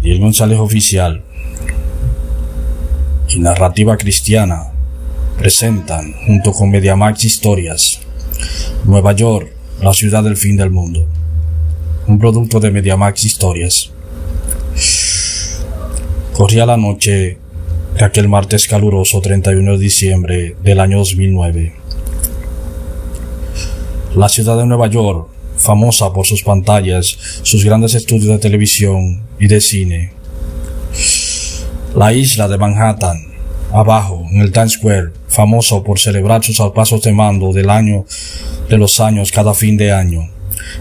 Ariel González Oficial y Narrativa Cristiana presentan, junto con Mediamax Historias, Nueva York, la ciudad del fin del mundo. Un producto de Mediamax Historias. Corría la noche de aquel martes caluroso 31 de diciembre del año 2009. La ciudad de Nueva York, famosa por sus pantallas, sus grandes estudios de televisión y de cine. La isla de Manhattan, abajo, en el Times Square, famoso por celebrar sus pasos de mando del año de los años cada fin de año.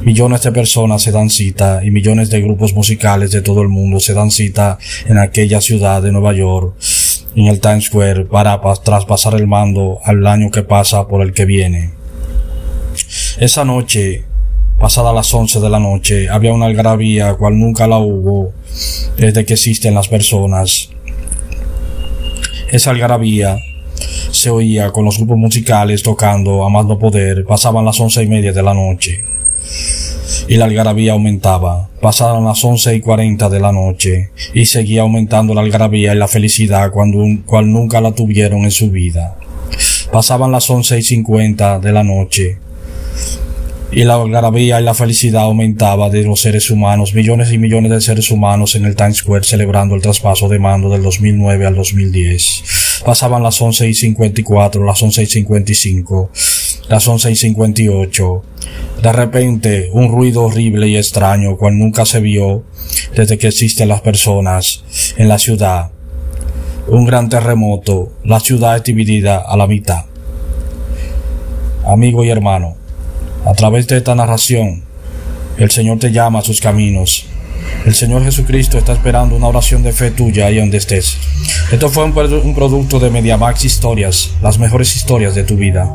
Millones de personas se dan cita y millones de grupos musicales de todo el mundo se dan cita en aquella ciudad de Nueva York, en el Times Square, para traspasar el mando al año que pasa por el que viene. Esa noche, pasada las once de la noche, había una algarabía cual nunca la hubo desde que existen las personas. Esa algarabía se oía con los grupos musicales tocando a más no poder, pasaban las once y media de la noche. Y la algarabía aumentaba, pasaban las once y cuarenta de la noche, y seguía aumentando la algarabía y la felicidad cuando, cual nunca la tuvieron en su vida. Pasaban las once y cincuenta de la noche, y la algarabía y la felicidad aumentaba de los seres humanos, millones y millones de seres humanos en el Times Square celebrando el traspaso de mando del 2009 al 2010. Pasaban las once y cincuenta y cuatro, las once y cincuenta y cinco, las once y cincuenta y ocho. De repente, un ruido horrible y extraño, cual nunca se vio desde que existen las personas en la ciudad. Un gran terremoto, la ciudad es dividida a la mitad. Amigo y hermano, a través de esta narración, el Señor te llama a sus caminos. El Señor Jesucristo está esperando una oración de fe tuya ahí donde estés. Esto fue un, producto de Mediamax Historias, las mejores historias de tu vida.